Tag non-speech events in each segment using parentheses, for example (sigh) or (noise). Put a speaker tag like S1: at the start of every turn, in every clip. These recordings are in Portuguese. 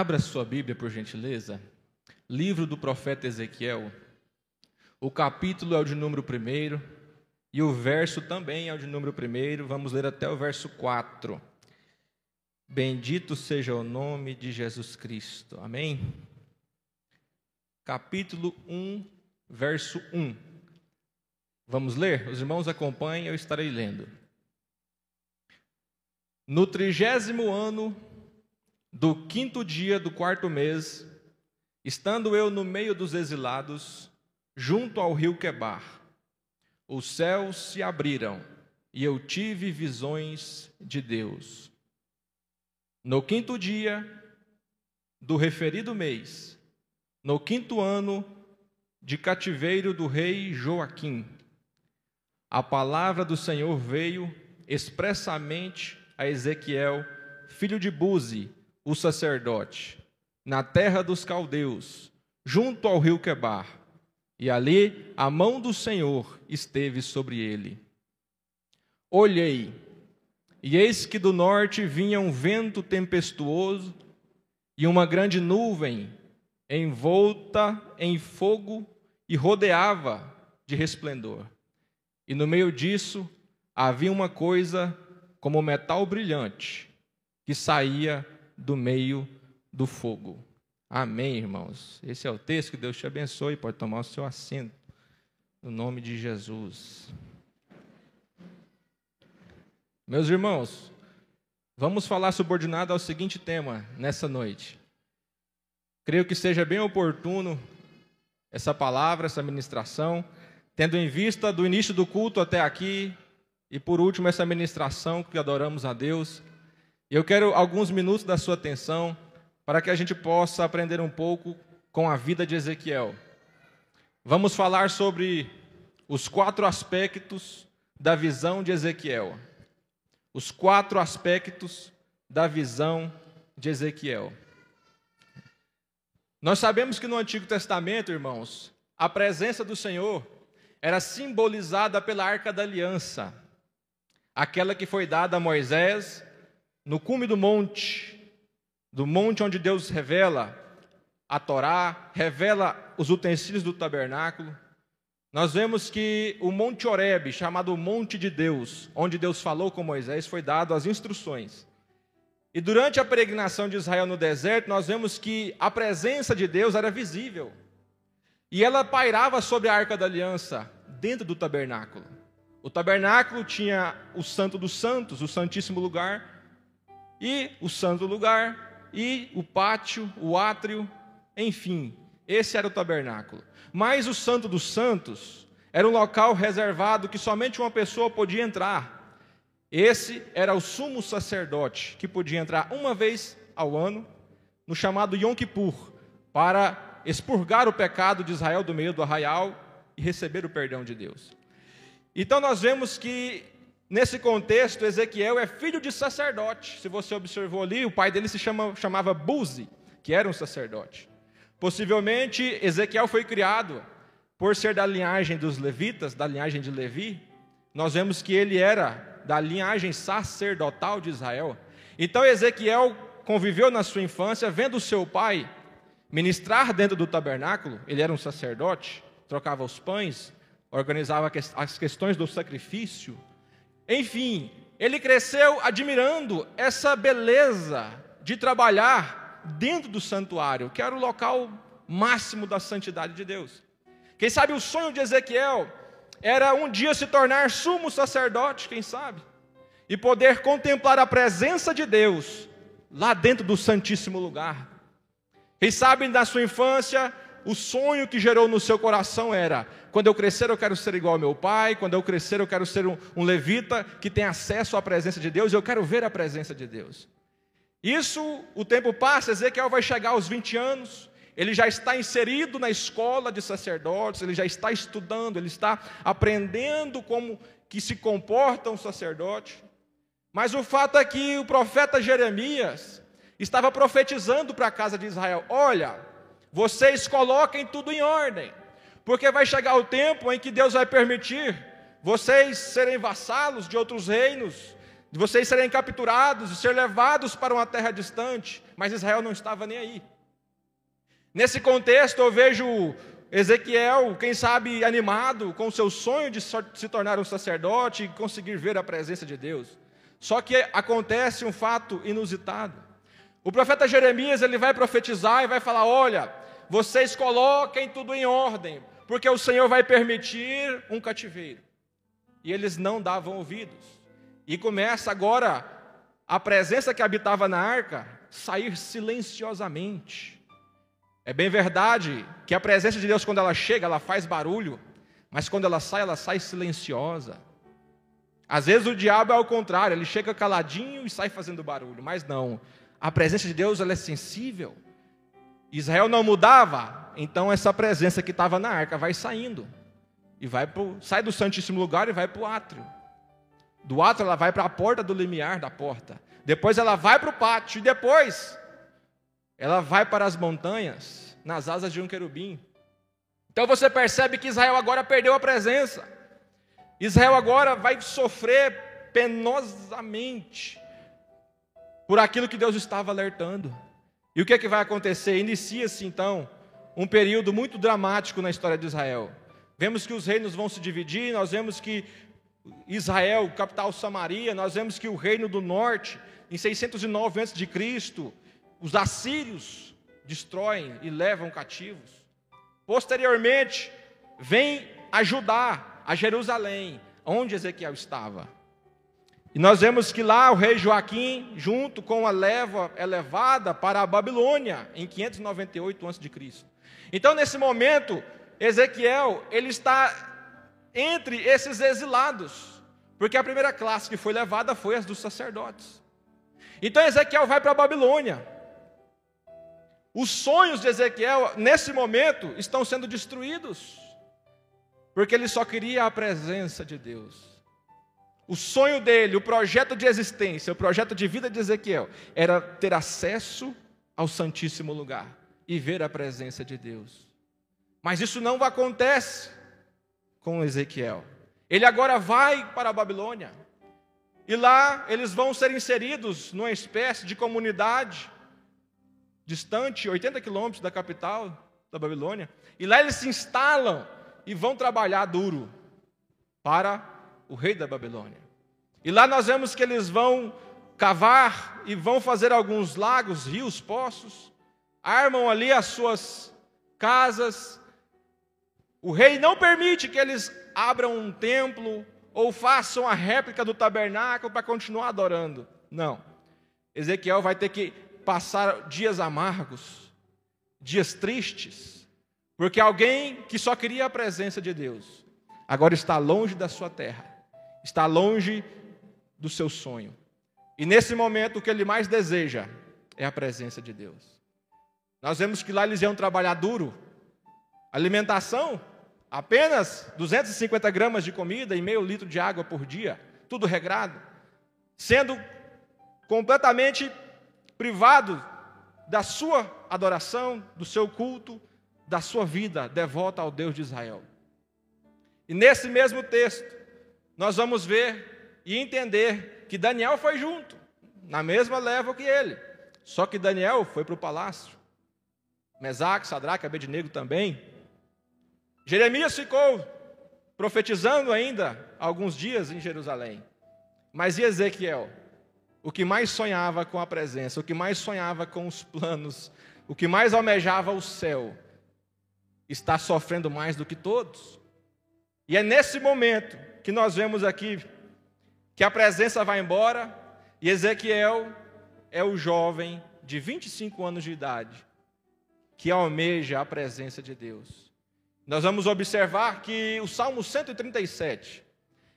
S1: Abra sua Bíblia, por gentileza. Livro do profeta Ezequiel. O capítulo é o de número 1 e o verso também é o de número 1. Vamos ler até o verso 4. Bendito seja o nome de Jesus Cristo. Amém? Capítulo 1, verso 1. Vamos ler? Os irmãos acompanhem, eu estarei lendo. No trigésimo ano do quinto dia do quarto mês, estando eu no meio dos exilados, junto ao rio Quebar, os céus se abriram e eu tive visões de Deus. No quinto dia do referido mês, no quinto ano de cativeiro do rei Joaquim, a palavra do Senhor veio expressamente a Ezequiel, filho de Buzi, o sacerdote, na terra dos caldeus, junto ao rio Quebar, e ali a mão do Senhor esteve sobre ele. Olhei, e eis que do norte vinha um vento tempestuoso e uma grande nuvem envolta em fogo e rodeava de resplendor. E no meio disso havia uma coisa como metal brilhante que saía do meio do fogo. Amém, irmãos. Esse é o texto que Deus te abençoe. Pode tomar o seu assento. No nome de Jesus. Meus irmãos, vamos falar subordinado ao seguinte tema nessa noite. Creio que seja bem oportuno essa palavra, essa ministração, tendo em vista do início do culto até aqui e por último essa ministração que adoramos a Deus. Eu quero alguns minutos da sua atenção para que a gente possa aprender um pouco com a vida de Ezequiel. Vamos falar sobre os quatro aspectos da visão de Ezequiel. Os quatro aspectos da visão de Ezequiel. Nós sabemos que no Antigo Testamento, irmãos, a presença do Senhor era simbolizada pela Arca da Aliança, aquela que foi dada a Moisés no cume do monte, do monte onde Deus revela a Torá, revela os utensílios do tabernáculo, nós vemos que o Monte Horebe, chamado Monte de Deus, onde Deus falou com Moisés, foi dado as instruções. E durante a peregrinação de Israel no deserto, nós vemos que a presença de Deus era visível. E ela pairava sobre a arca da aliança, dentro do tabernáculo. O tabernáculo tinha o Santo dos Santos, o Santíssimo Lugar, e o Santo Lugar, e o pátio, o átrio, enfim, esse era o tabernáculo. Mas o Santo dos Santos era um local reservado que somente uma pessoa podia entrar. Esse era o sumo sacerdote, que podia entrar uma vez ao ano, no chamado Yom Kippur, para expurgar o pecado de Israel do meio do arraial e receber o perdão de Deus. Então nós vemos que Nesse contexto, Ezequiel é filho de sacerdote. Se você observou ali, o pai dele se chama, chamava Buzi, que era um sacerdote. Possivelmente, Ezequiel foi criado por ser da linhagem dos levitas, da linhagem de Levi. Nós vemos que ele era da linhagem sacerdotal de Israel. Então, Ezequiel conviveu na sua infância vendo seu pai ministrar dentro do tabernáculo. Ele era um sacerdote, trocava os pães, organizava as questões do sacrifício enfim, ele cresceu admirando essa beleza de trabalhar dentro do santuário, que era o local máximo da santidade de Deus. Quem sabe o sonho de Ezequiel era um dia se tornar sumo sacerdote, quem sabe, e poder contemplar a presença de Deus lá dentro do Santíssimo Lugar. Quem sabe na sua infância o sonho que gerou no seu coração era: quando eu crescer, eu quero ser igual ao meu pai, quando eu crescer, eu quero ser um, um levita que tem acesso à presença de Deus, eu quero ver a presença de Deus. Isso, o tempo passa, Ezequiel vai chegar aos 20 anos, ele já está inserido na escola de sacerdotes, ele já está estudando, ele está aprendendo como que se comporta um sacerdote. Mas o fato é que o profeta Jeremias estava profetizando para a casa de Israel: olha, vocês coloquem tudo em ordem, porque vai chegar o tempo em que Deus vai permitir vocês serem vassalos de outros reinos, de vocês serem capturados e ser levados para uma terra distante, mas Israel não estava nem aí. Nesse contexto, eu vejo Ezequiel, quem sabe, animado com o seu sonho de se tornar um sacerdote e conseguir ver a presença de Deus. Só que acontece um fato inusitado. O profeta Jeremias ele vai profetizar e vai falar: Olha, vocês coloquem tudo em ordem, porque o Senhor vai permitir um cativeiro. E eles não davam ouvidos. E começa agora a presença que habitava na arca sair silenciosamente. É bem verdade que a presença de Deus, quando ela chega, ela faz barulho, mas quando ela sai, ela sai silenciosa. Às vezes o diabo é ao contrário, ele chega caladinho e sai fazendo barulho, mas não. A presença de Deus ela é sensível. Israel não mudava, então essa presença que estava na arca vai saindo e vai pro, sai do santíssimo lugar e vai para o átrio. Do átrio ela vai para a porta do limiar da porta. Depois ela vai para o pátio. E depois ela vai para as montanhas, nas asas de um querubim. Então você percebe que Israel agora perdeu a presença. Israel agora vai sofrer penosamente por aquilo que Deus estava alertando. E o que, é que vai acontecer? Inicia-se então um período muito dramático na história de Israel. Vemos que os reinos vão se dividir, nós vemos que Israel, capital Samaria, nós vemos que o reino do norte, em 609 a.C., os assírios destroem e levam cativos. Posteriormente, vem ajudar a Jerusalém, onde Ezequiel estava. E nós vemos que lá o rei Joaquim, junto com a leva, é levada para a Babilônia, em 598 a.C. Então, nesse momento, Ezequiel, ele está entre esses exilados, porque a primeira classe que foi levada foi as dos sacerdotes. Então Ezequiel vai para a Babilônia. Os sonhos de Ezequiel, nesse momento, estão sendo destruídos, porque ele só queria a presença de Deus. O sonho dele, o projeto de existência, o projeto de vida de Ezequiel, era ter acesso ao Santíssimo Lugar e ver a presença de Deus. Mas isso não acontece com Ezequiel. Ele agora vai para a Babilônia. E lá eles vão ser inseridos numa espécie de comunidade distante, 80 quilômetros da capital da Babilônia. E lá eles se instalam e vão trabalhar duro para o rei da Babilônia. E lá nós vemos que eles vão cavar e vão fazer alguns lagos, rios, poços, armam ali as suas casas, o rei não permite que eles abram um templo ou façam a réplica do tabernáculo para continuar adorando. Não. Ezequiel vai ter que passar dias amargos, dias tristes, porque alguém que só queria a presença de Deus, agora está longe da sua terra, está longe do seu sonho. E nesse momento o que ele mais deseja é a presença de Deus. Nós vemos que lá eles iam trabalhar duro, alimentação apenas 250 gramas de comida e meio litro de água por dia, tudo regrado, sendo completamente privado da sua adoração, do seu culto, da sua vida devota ao Deus de Israel. E nesse mesmo texto, nós vamos ver e entender que Daniel foi junto, na mesma leva que ele. Só que Daniel foi para o palácio. Mesaque, Sadraque, Abednego também. Jeremias ficou profetizando ainda alguns dias em Jerusalém. Mas e Ezequiel? O que mais sonhava com a presença, o que mais sonhava com os planos, o que mais almejava o céu, está sofrendo mais do que todos. E é nesse momento que nós vemos aqui que a presença vai embora e Ezequiel é o jovem de 25 anos de idade que almeja a presença de Deus nós vamos observar que o Salmo 137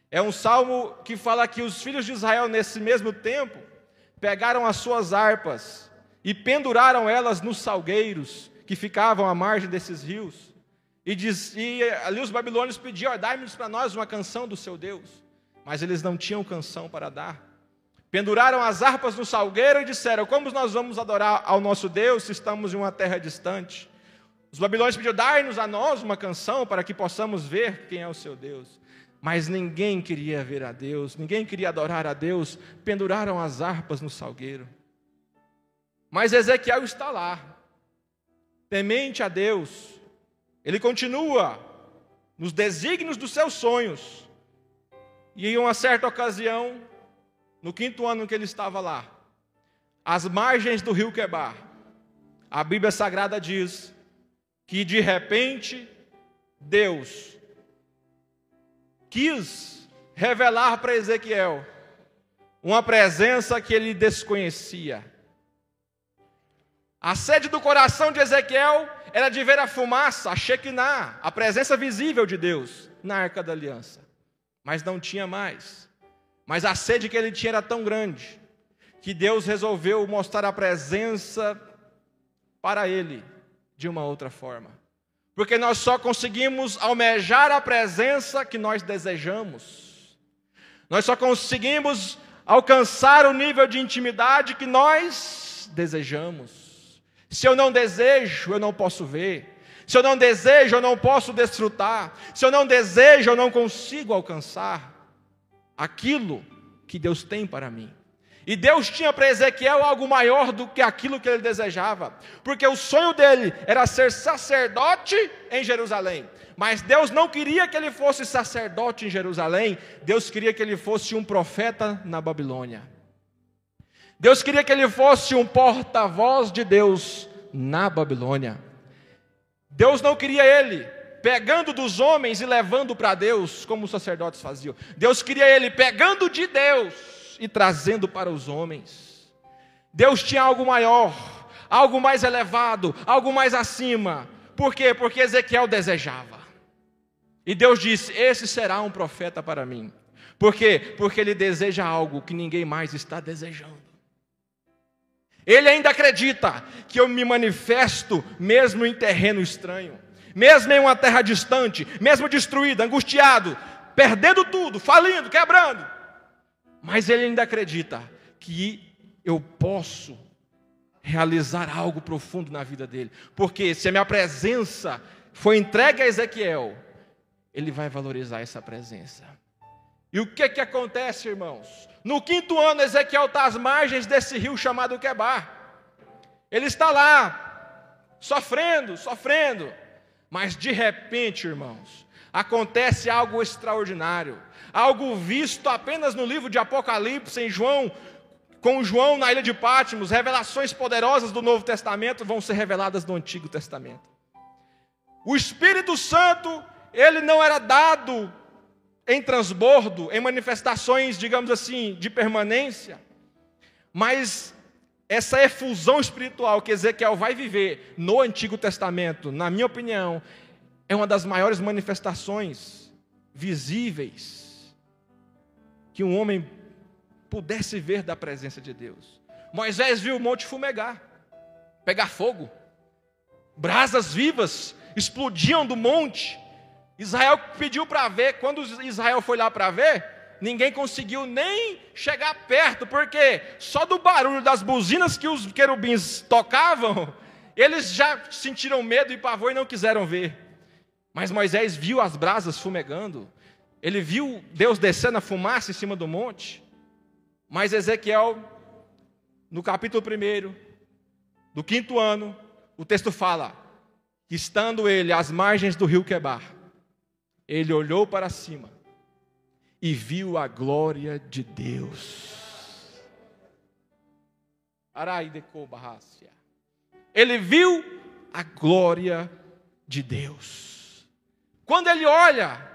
S1: é um salmo que fala que os filhos de Israel, nesse mesmo tempo, pegaram as suas harpas e penduraram elas nos salgueiros que ficavam à margem desses rios. E, diz, e ali os babilônios pediam: dai-nos para nós uma canção do seu Deus. Mas eles não tinham canção para dar. Penduraram as harpas no salgueiro e disseram: Como nós vamos adorar ao nosso Deus se estamos em uma terra distante? Os babilônios pediram, dar-nos a nós uma canção para que possamos ver quem é o seu Deus. mas ninguém queria ver a Deus, ninguém queria adorar a Deus, penduraram as harpas no salgueiro. Mas Ezequiel está lá, temente a Deus, ele continua nos desígnios dos seus sonhos, e em uma certa ocasião, no quinto ano que ele estava lá, às margens do rio Quebar, a Bíblia Sagrada diz que de repente Deus quis revelar para Ezequiel uma presença que ele desconhecia. A sede do coração de Ezequiel era de ver a fumaça, a Shekinah, a presença visível de Deus na arca da aliança. Mas não tinha mais. Mas a sede que ele tinha era tão grande que Deus resolveu mostrar a presença para ele de uma outra forma. Porque nós só conseguimos almejar a presença que nós desejamos. Nós só conseguimos alcançar o nível de intimidade que nós desejamos. Se eu não desejo, eu não posso ver. Se eu não desejo, eu não posso desfrutar. Se eu não desejo, eu não consigo alcançar aquilo que Deus tem para mim. E Deus tinha para Ezequiel algo maior do que aquilo que ele desejava, porque o sonho dele era ser sacerdote em Jerusalém. Mas Deus não queria que ele fosse sacerdote em Jerusalém, Deus queria que ele fosse um profeta na Babilônia. Deus queria que ele fosse um porta-voz de Deus na Babilônia. Deus não queria ele pegando dos homens e levando para Deus, como os sacerdotes faziam. Deus queria ele pegando de Deus e trazendo para os homens. Deus tinha algo maior, algo mais elevado, algo mais acima. Por quê? Porque Ezequiel desejava. E Deus disse: Esse será um profeta para mim. Por quê? Porque ele deseja algo que ninguém mais está desejando. Ele ainda acredita que eu me manifesto mesmo em terreno estranho, mesmo em uma terra distante, mesmo destruído, angustiado, perdendo tudo, falindo, quebrando. Mas ele ainda acredita que eu posso realizar algo profundo na vida dele. Porque se a minha presença foi entregue a Ezequiel, ele vai valorizar essa presença. E o que que acontece, irmãos? No quinto ano, Ezequiel está às margens desse rio chamado Quebar. Ele está lá, sofrendo, sofrendo. Mas de repente, irmãos, acontece algo extraordinário algo visto apenas no livro de Apocalipse, em João, com João na ilha de Pátimos, revelações poderosas do Novo Testamento vão ser reveladas no Antigo Testamento. O Espírito Santo, ele não era dado em transbordo, em manifestações, digamos assim, de permanência, mas essa efusão espiritual que Ezequiel vai viver no Antigo Testamento, na minha opinião, é uma das maiores manifestações visíveis que um homem pudesse ver da presença de Deus. Moisés viu o monte fumegar, pegar fogo, brasas vivas explodiam do monte. Israel pediu para ver, quando Israel foi lá para ver, ninguém conseguiu nem chegar perto, porque só do barulho das buzinas que os querubins tocavam, eles já sentiram medo e pavor e não quiseram ver. Mas Moisés viu as brasas fumegando, ele viu Deus descendo a fumaça em cima do monte. Mas Ezequiel, no capítulo 1, do quinto ano, o texto fala estando ele às margens do rio Quebar, ele olhou para cima e viu a glória de Deus. Ele viu a glória de Deus. Quando ele olha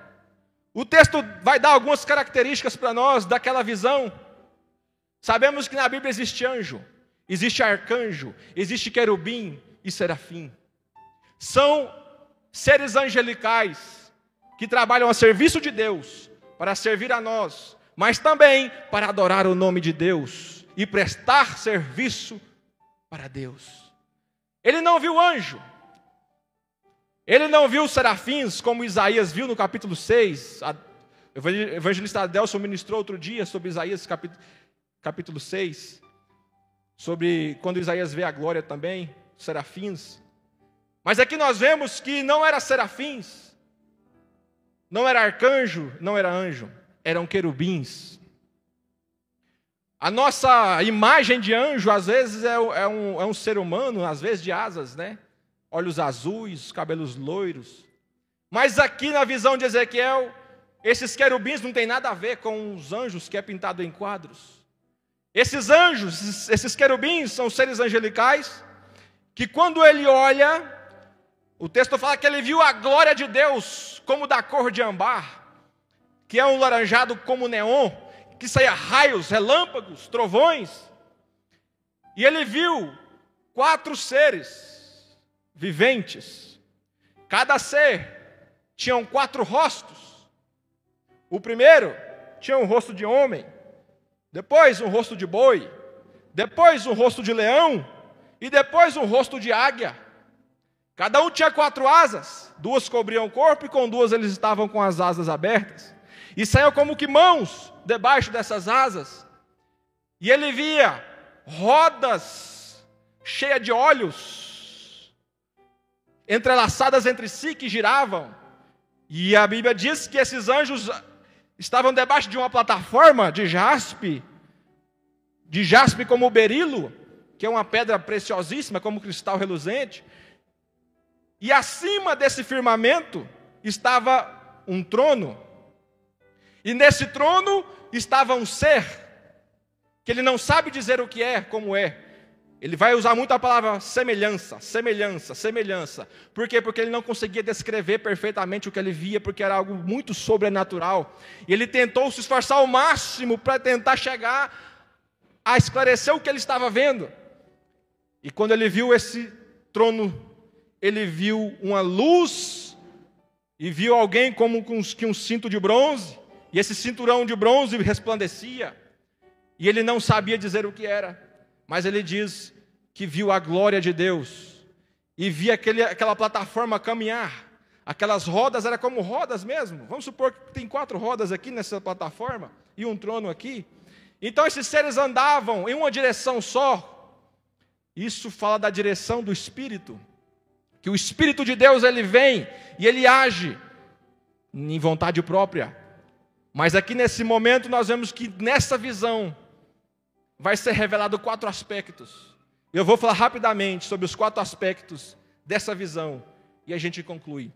S1: o texto vai dar algumas características para nós daquela visão. Sabemos que na Bíblia existe anjo, existe arcanjo, existe querubim e serafim. São seres angelicais que trabalham a serviço de Deus para servir a nós, mas também para adorar o nome de Deus e prestar serviço para Deus. Ele não viu anjo, ele não viu serafins como Isaías viu no capítulo 6. O evangelista Adelson ministrou outro dia sobre Isaías capítulo, capítulo 6. Sobre quando Isaías vê a glória também, serafins. Mas aqui nós vemos que não era serafins. Não era arcanjo, não era anjo, eram querubins. A nossa imagem de anjo, às vezes, é, é, um, é um ser humano, às vezes de asas, né? Olhos azuis, cabelos loiros. Mas aqui na visão de Ezequiel, esses querubins não tem nada a ver com os anjos que é pintado em quadros. Esses anjos, esses querubins, são seres angelicais que quando ele olha, o texto fala que ele viu a glória de Deus como da cor de ambar, que é um laranjado como neon, que saía raios, relâmpagos, trovões. E ele viu quatro seres viventes. Cada ser tinha quatro rostos. O primeiro tinha um rosto de homem, depois um rosto de boi, depois um rosto de leão e depois um rosto de águia. Cada um tinha quatro asas, duas cobriam o corpo e com duas eles estavam com as asas abertas. E saiu como que mãos debaixo dessas asas. E ele via rodas cheias de olhos, entrelaçadas entre si que giravam. E a Bíblia diz que esses anjos estavam debaixo de uma plataforma de jaspe, de jaspe como berilo, que é uma pedra preciosíssima, como cristal reluzente. E acima desse firmamento estava um trono. E nesse trono estava um ser, que ele não sabe dizer o que é, como é. Ele vai usar muito a palavra semelhança, semelhança, semelhança. Por quê? Porque ele não conseguia descrever perfeitamente o que ele via, porque era algo muito sobrenatural. E ele tentou se esforçar ao máximo para tentar chegar a esclarecer o que ele estava vendo. E quando ele viu esse trono ele viu uma luz e viu alguém como com um cinto de bronze, e esse cinturão de bronze resplandecia, e ele não sabia dizer o que era, mas ele diz que viu a glória de Deus, e via aquele, aquela plataforma caminhar, aquelas rodas eram como rodas mesmo, vamos supor que tem quatro rodas aqui nessa plataforma, e um trono aqui, então esses seres andavam em uma direção só, isso fala da direção do Espírito, que o Espírito de Deus ele vem e ele age em vontade própria. Mas aqui nesse momento nós vemos que nessa visão vai ser revelado quatro aspectos. Eu vou falar rapidamente sobre os quatro aspectos dessa visão e a gente conclui.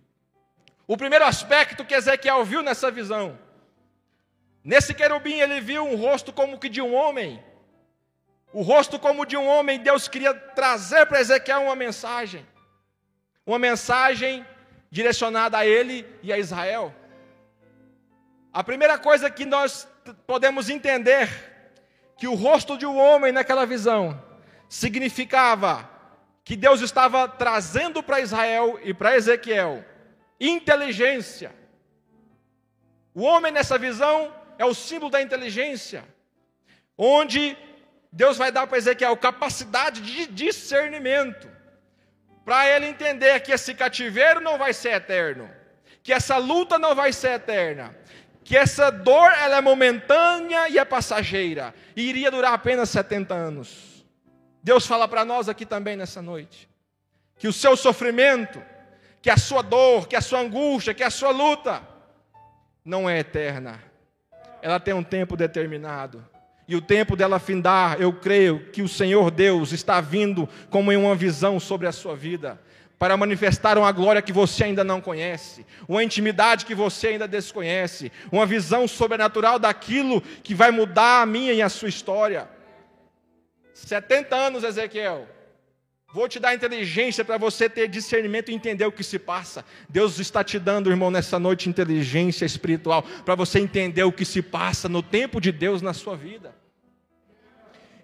S1: O primeiro aspecto que Ezequiel viu nessa visão, nesse querubim ele viu um rosto como que de um homem. O rosto como de um homem, Deus queria trazer para Ezequiel uma mensagem. Uma mensagem direcionada a ele e a Israel. A primeira coisa que nós podemos entender que o rosto de um homem naquela visão significava que Deus estava trazendo para Israel e para Ezequiel inteligência. O homem nessa visão é o símbolo da inteligência, onde Deus vai dar para Ezequiel capacidade de discernimento para ele entender que esse cativeiro não vai ser eterno, que essa luta não vai ser eterna, que essa dor ela é momentânea e é passageira, e iria durar apenas 70 anos. Deus fala para nós aqui também nessa noite, que o seu sofrimento, que a sua dor, que a sua angústia, que a sua luta, não é eterna, ela tem um tempo determinado e o tempo dela findar, eu creio que o Senhor Deus está vindo como em uma visão sobre a sua vida, para manifestar uma glória que você ainda não conhece, uma intimidade que você ainda desconhece, uma visão sobrenatural daquilo que vai mudar a minha e a sua história. 70 anos, Ezequiel. Vou te dar inteligência para você ter discernimento e entender o que se passa. Deus está te dando, irmão, nessa noite inteligência espiritual para você entender o que se passa no tempo de Deus na sua vida.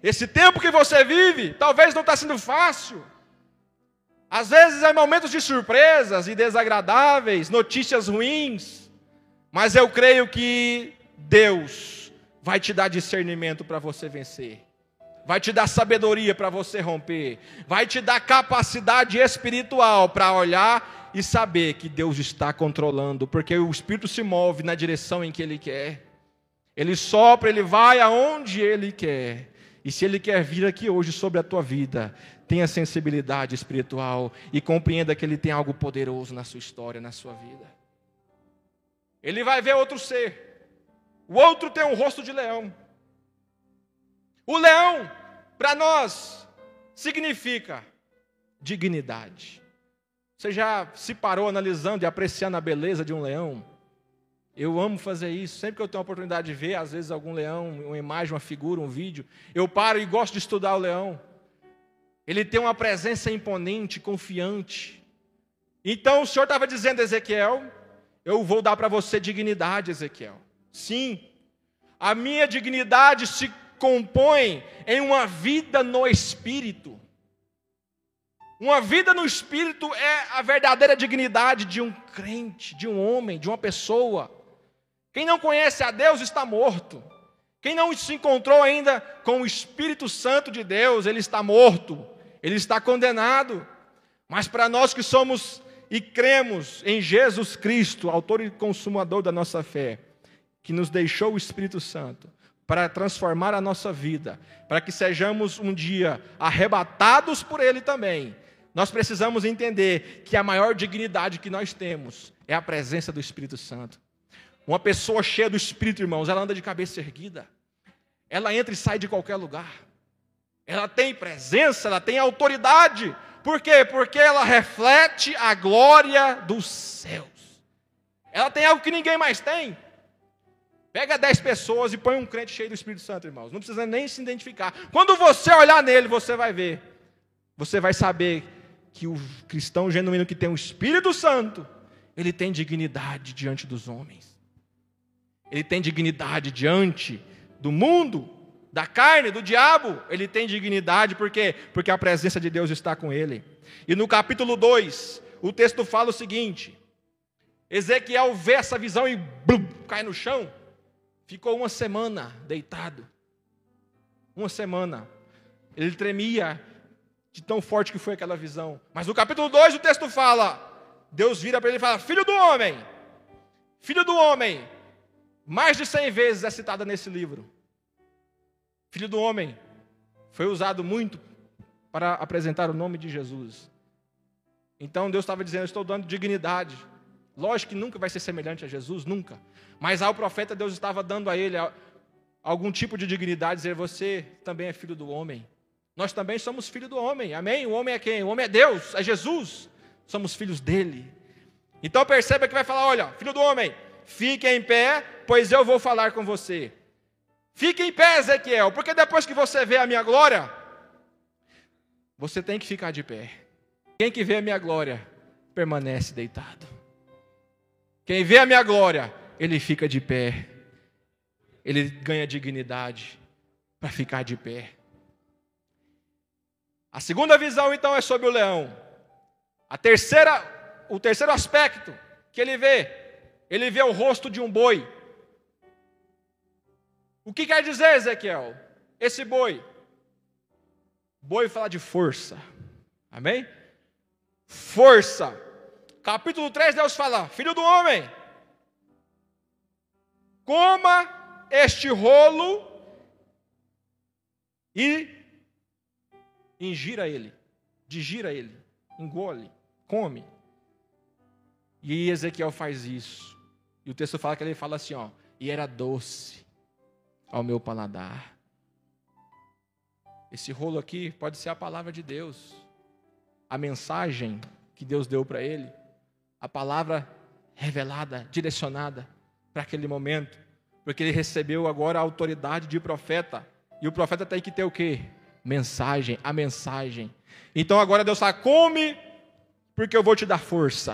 S1: Esse tempo que você vive, talvez não está sendo fácil. Às vezes é momentos de surpresas e desagradáveis, notícias ruins. Mas eu creio que Deus vai te dar discernimento para você vencer. Vai te dar sabedoria para você romper. Vai te dar capacidade espiritual para olhar e saber que Deus está controlando, porque o Espírito se move na direção em que Ele quer. Ele sopra, ele vai aonde ele quer. E se Ele quer vir aqui hoje sobre a tua vida, tenha sensibilidade espiritual e compreenda que Ele tem algo poderoso na sua história, na sua vida. ele vai ver outro ser. O outro tem um rosto de leão. O leão, para nós, significa dignidade. Você já se parou analisando e apreciando a beleza de um leão? Eu amo fazer isso. Sempre que eu tenho a oportunidade de ver, às vezes, algum leão, uma imagem, uma figura, um vídeo, eu paro e gosto de estudar o leão. Ele tem uma presença imponente, confiante. Então o Senhor estava dizendo, Ezequiel, eu vou dar para você dignidade, Ezequiel. Sim, a minha dignidade se compõe em uma vida no Espírito. Uma vida no Espírito é a verdadeira dignidade de um crente, de um homem, de uma pessoa. Quem não conhece a Deus está morto. Quem não se encontrou ainda com o Espírito Santo de Deus, ele está morto, ele está condenado. Mas para nós que somos e cremos em Jesus Cristo, autor e consumador da nossa fé, que nos deixou o Espírito Santo para transformar a nossa vida, para que sejamos um dia arrebatados por Ele também, nós precisamos entender que a maior dignidade que nós temos é a presença do Espírito Santo. Uma pessoa cheia do Espírito, irmãos, ela anda de cabeça erguida, ela entra e sai de qualquer lugar, ela tem presença, ela tem autoridade, por quê? Porque ela reflete a glória dos céus. Ela tem algo que ninguém mais tem. Pega dez pessoas e põe um crente cheio do Espírito Santo, irmãos. Não precisa nem se identificar. Quando você olhar nele, você vai ver. Você vai saber que o cristão genuíno que tem o Espírito Santo, ele tem dignidade diante dos homens. Ele tem dignidade diante do mundo da carne, do diabo, ele tem dignidade, por quê? Porque a presença de Deus está com ele. E no capítulo 2, o texto fala o seguinte: Ezequiel vê essa visão e blum, cai no chão, ficou uma semana deitado. Uma semana. Ele tremia de tão forte que foi aquela visão. Mas no capítulo 2 o texto fala: Deus vira para ele e fala: Filho do homem, filho do homem, mais de cem vezes é citada nesse livro. Filho do homem, foi usado muito para apresentar o nome de Jesus. Então Deus estava dizendo: Estou dando dignidade. Lógico que nunca vai ser semelhante a Jesus, nunca. Mas ao profeta Deus estava dando a ele algum tipo de dignidade, dizer: Você também é filho do homem. Nós também somos filhos do homem, amém? O homem é quem? O homem é Deus, é Jesus. Somos filhos dele. Então perceba que vai falar: Olha, filho do homem, fique em pé, pois eu vou falar com você. Fique em pé, Ezequiel, porque depois que você vê a minha glória, você tem que ficar de pé. Quem que vê a minha glória, permanece deitado. Quem vê a minha glória, ele fica de pé. Ele ganha dignidade para ficar de pé. A segunda visão, então, é sobre o leão. A terceira, o terceiro aspecto que ele vê, ele vê o rosto de um boi. O que quer dizer, Ezequiel? Esse boi. Boi fala de força. Amém? Força. Capítulo 3, Deus fala: Filho do homem, coma este rolo e ingira ele, digira ele, engole, come. E Ezequiel faz isso. E o texto fala que ele fala assim, ó, e era doce ao meu paladar. Esse rolo aqui pode ser a palavra de Deus, a mensagem que Deus deu para ele, a palavra revelada, direcionada para aquele momento, porque ele recebeu agora a autoridade de profeta, e o profeta tem que ter o quê? Mensagem, a mensagem. Então agora Deus fala: come, porque eu vou te dar força.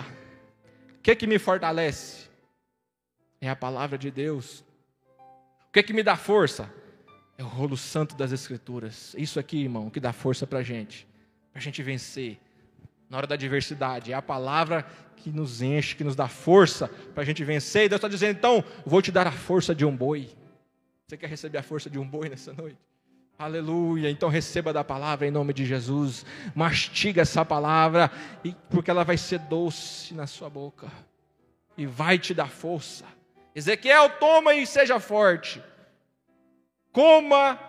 S1: O que, que me fortalece? É a palavra de Deus que, que me dá força? É o rolo santo das Escrituras. Isso aqui, irmão, que dá força para a gente, para a gente vencer na hora da adversidade. É a palavra que nos enche, que nos dá força para a gente vencer. E Deus está dizendo, então, vou te dar a força de um boi. Você quer receber a força de um boi nessa noite? Aleluia. Então receba da palavra em nome de Jesus. Mastiga essa palavra, porque ela vai ser doce na sua boca e vai te dar força. Ezequiel, toma e seja forte. Coma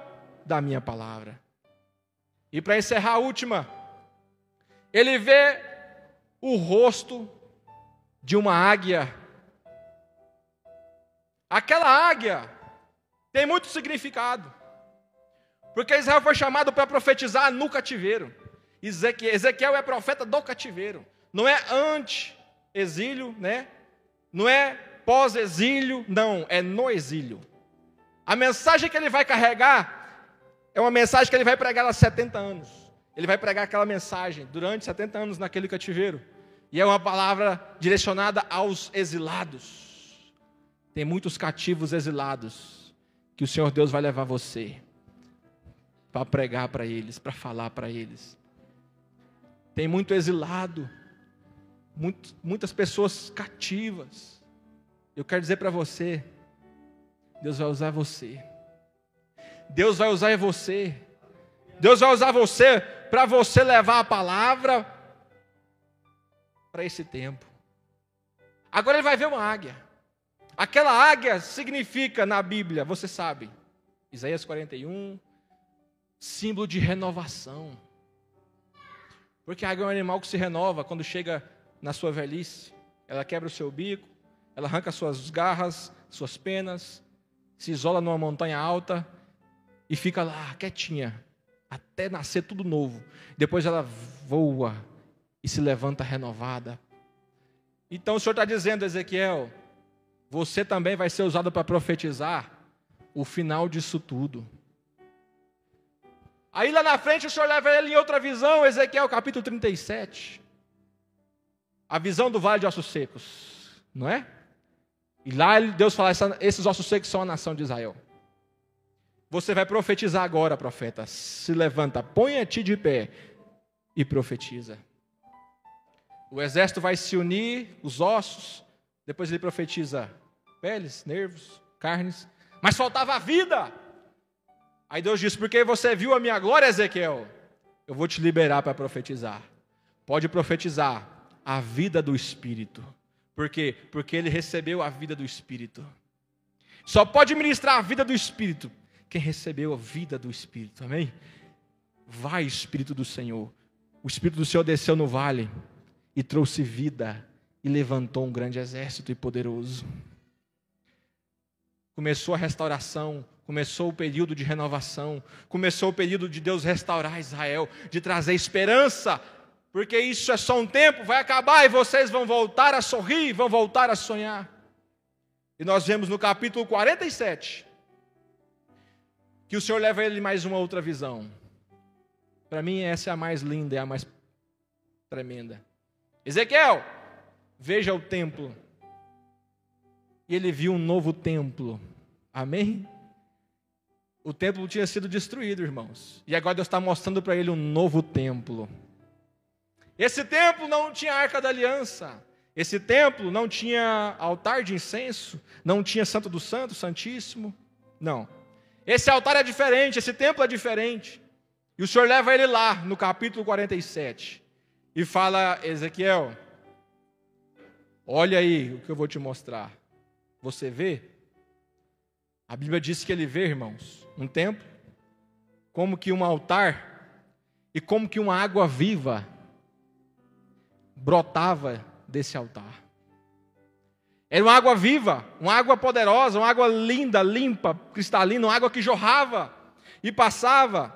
S1: da minha palavra. E para encerrar a última, ele vê o rosto de uma águia Aquela águia tem muito significado. Porque Israel foi chamado para profetizar no cativeiro. Ezequiel é profeta do cativeiro. Não é antes-exílio, né? Não é pós-exílio, não, é no exílio. A mensagem que ele vai carregar é uma mensagem que ele vai pregar há 70 anos. Ele vai pregar aquela mensagem durante 70 anos naquele cativeiro. E é uma palavra direcionada aos exilados. Tem muitos cativos exilados que o Senhor Deus vai levar você para pregar para eles, para falar para eles. Tem muito exilado, muito, muitas pessoas cativas. Eu quero dizer para você, Deus vai usar você. Deus vai usar você. Deus vai usar você para você levar a palavra para esse tempo. Agora ele vai ver uma águia. Aquela águia significa na Bíblia, você sabe, Isaías 41, símbolo de renovação. Porque a águia é um animal que se renova quando chega na sua velhice. Ela quebra o seu bico, ela arranca suas garras, suas penas, se isola numa montanha alta e fica lá quietinha, até nascer tudo novo. Depois ela voa e se levanta renovada. Então o Senhor está dizendo, Ezequiel, você também vai ser usado para profetizar o final disso tudo. Aí lá na frente o Senhor leva ele em outra visão, Ezequiel capítulo 37. A visão do vale de ossos secos, não é? E lá Deus fala: esses ossos secos são a nação de Israel. Você vai profetizar agora, profeta. Se levanta, ponha-te de pé e profetiza. O exército vai se unir, os ossos. Depois ele profetiza peles, nervos, carnes. Mas faltava a vida. Aí Deus disse: Porque você viu a minha glória, Ezequiel, eu vou te liberar para profetizar. Pode profetizar a vida do Espírito. Por quê? Porque ele recebeu a vida do Espírito. Só pode ministrar a vida do Espírito quem recebeu a vida do Espírito. Amém? Vai, Espírito do Senhor. O Espírito do Senhor desceu no vale e trouxe vida e levantou um grande exército e poderoso. Começou a restauração, Começou o período de renovação, começou o período de Deus restaurar Israel, de trazer esperança, porque isso é só um tempo, vai acabar e vocês vão voltar a sorrir, vão voltar a sonhar. E nós vemos no capítulo 47 que o Senhor leva ele mais uma outra visão. Para mim, essa é a mais linda, é a mais tremenda. Ezequiel, veja o templo. E ele viu um novo templo. Amém? O templo tinha sido destruído, irmãos. E agora Deus está mostrando para ele um novo templo. Esse templo não tinha arca da aliança. Esse templo não tinha altar de incenso. Não tinha Santo do Santo, Santíssimo. Não. Esse altar é diferente, esse templo é diferente. E o Senhor leva ele lá, no capítulo 47. E fala, Ezequiel, olha aí o que eu vou te mostrar. Você vê? A Bíblia diz que ele vê, irmãos, um templo, como que um altar e como que uma água viva brotava desse altar. Era uma água viva, uma água poderosa, uma água linda, limpa, cristalina, uma água que jorrava e passava.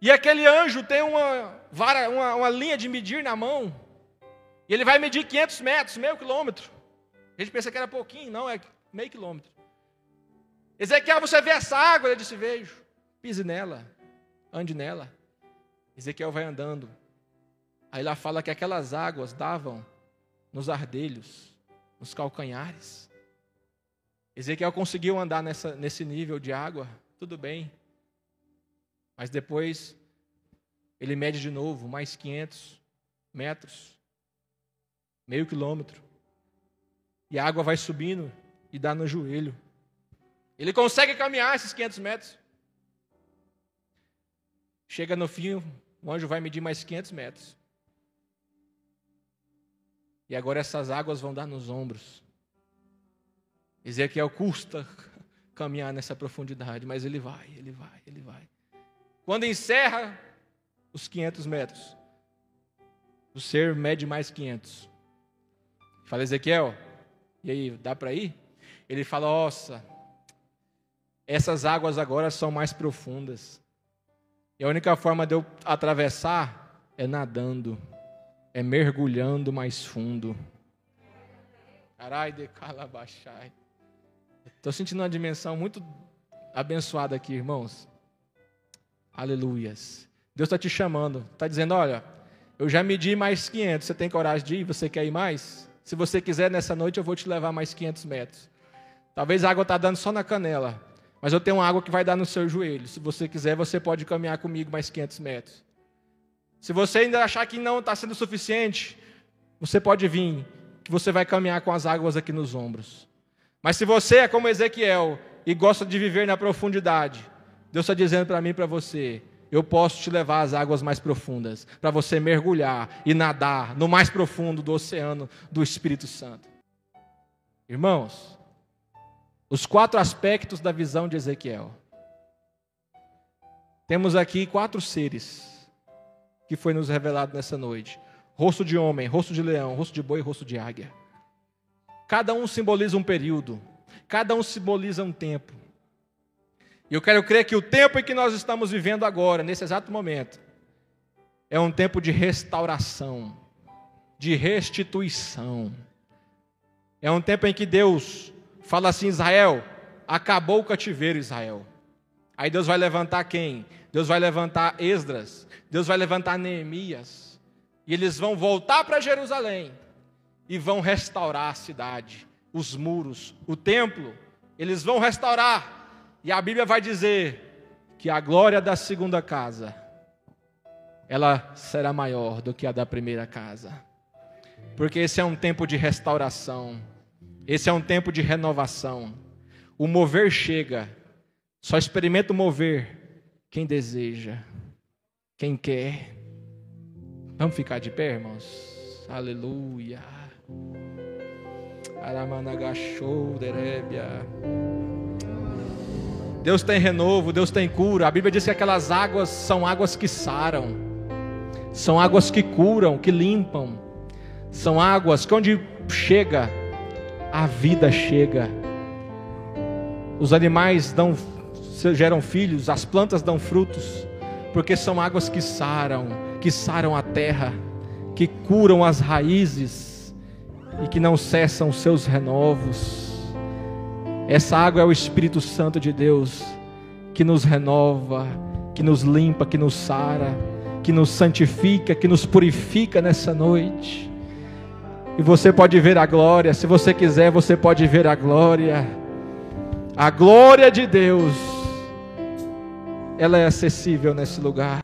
S1: E aquele anjo tem uma, vara, uma, uma linha de medir na mão. E ele vai medir 500 metros, meio quilômetro. A gente pensa que era pouquinho, não, é meio quilômetro. Ezequiel, você vê essa água? Ele disse: Vejo. Pise nela, ande nela. Ezequiel vai andando. Aí lá fala que aquelas águas davam nos ardelhos, nos calcanhares. Ezequiel conseguiu andar nessa, nesse nível de água, tudo bem. Mas depois ele mede de novo, mais 500 metros, meio quilômetro. E a água vai subindo e dá no joelho. Ele consegue caminhar esses 500 metros. Chega no fim, o anjo vai medir mais 500 metros. E agora essas águas vão dar nos ombros. Ezequiel custa (laughs) caminhar nessa profundidade, mas ele vai, ele vai, ele vai. Quando encerra os 500 metros, o ser mede mais 500. Fala, Ezequiel, e aí, dá para ir? Ele fala: Nossa, essas águas agora são mais profundas. E a única forma de eu atravessar é nadando, é mergulhando mais fundo. De. Estou sentindo uma dimensão muito abençoada aqui, irmãos. Aleluias. Deus está te chamando, está dizendo: olha, eu já medi mais 500, você tem coragem de ir? Você quer ir mais? Se você quiser, nessa noite eu vou te levar mais 500 metros. Talvez a água está dando só na canela, mas eu tenho água que vai dar no seu joelho. Se você quiser, você pode caminhar comigo mais 500 metros. Se você ainda achar que não está sendo suficiente, você pode vir, que você vai caminhar com as águas aqui nos ombros. Mas se você é como Ezequiel e gosta de viver na profundidade, Deus está dizendo para mim e para você: eu posso te levar às águas mais profundas, para você mergulhar e nadar no mais profundo do oceano do Espírito Santo. Irmãos, os quatro aspectos da visão de Ezequiel. Temos aqui quatro seres que foi nos revelado nessa noite: rosto de homem, rosto de leão, rosto de boi rosto de águia. Cada um simboliza um período, cada um simboliza um tempo. E eu quero crer que o tempo em que nós estamos vivendo agora, nesse exato momento, é um tempo de restauração, de restituição. É um tempo em que Deus fala assim: Israel, acabou o cativeiro, Israel. Aí Deus vai levantar quem? Deus vai levantar Esdras, Deus vai levantar Neemias, e eles vão voltar para Jerusalém e vão restaurar a cidade, os muros, o templo, eles vão restaurar. E a Bíblia vai dizer que a glória da segunda casa ela será maior do que a da primeira casa. Porque esse é um tempo de restauração. Esse é um tempo de renovação. O mover chega. Só experimenta o mover quem deseja, quem quer. Vamos ficar de pé, irmãos? Aleluia. Derebia. Deus tem renovo, Deus tem cura. A Bíblia diz que aquelas águas são águas que saram, são águas que curam, que limpam, são águas que onde chega, a vida chega. Os animais dão, geram filhos, as plantas dão frutos, porque são águas que saram, que saram a terra, que curam as raízes e que não cessam seus renovos. Essa água é o Espírito Santo de Deus que nos renova, que nos limpa, que nos sara, que nos santifica, que nos purifica nessa noite. E você pode ver a glória, se você quiser, você pode ver a glória. A glória de Deus, ela é acessível nesse lugar.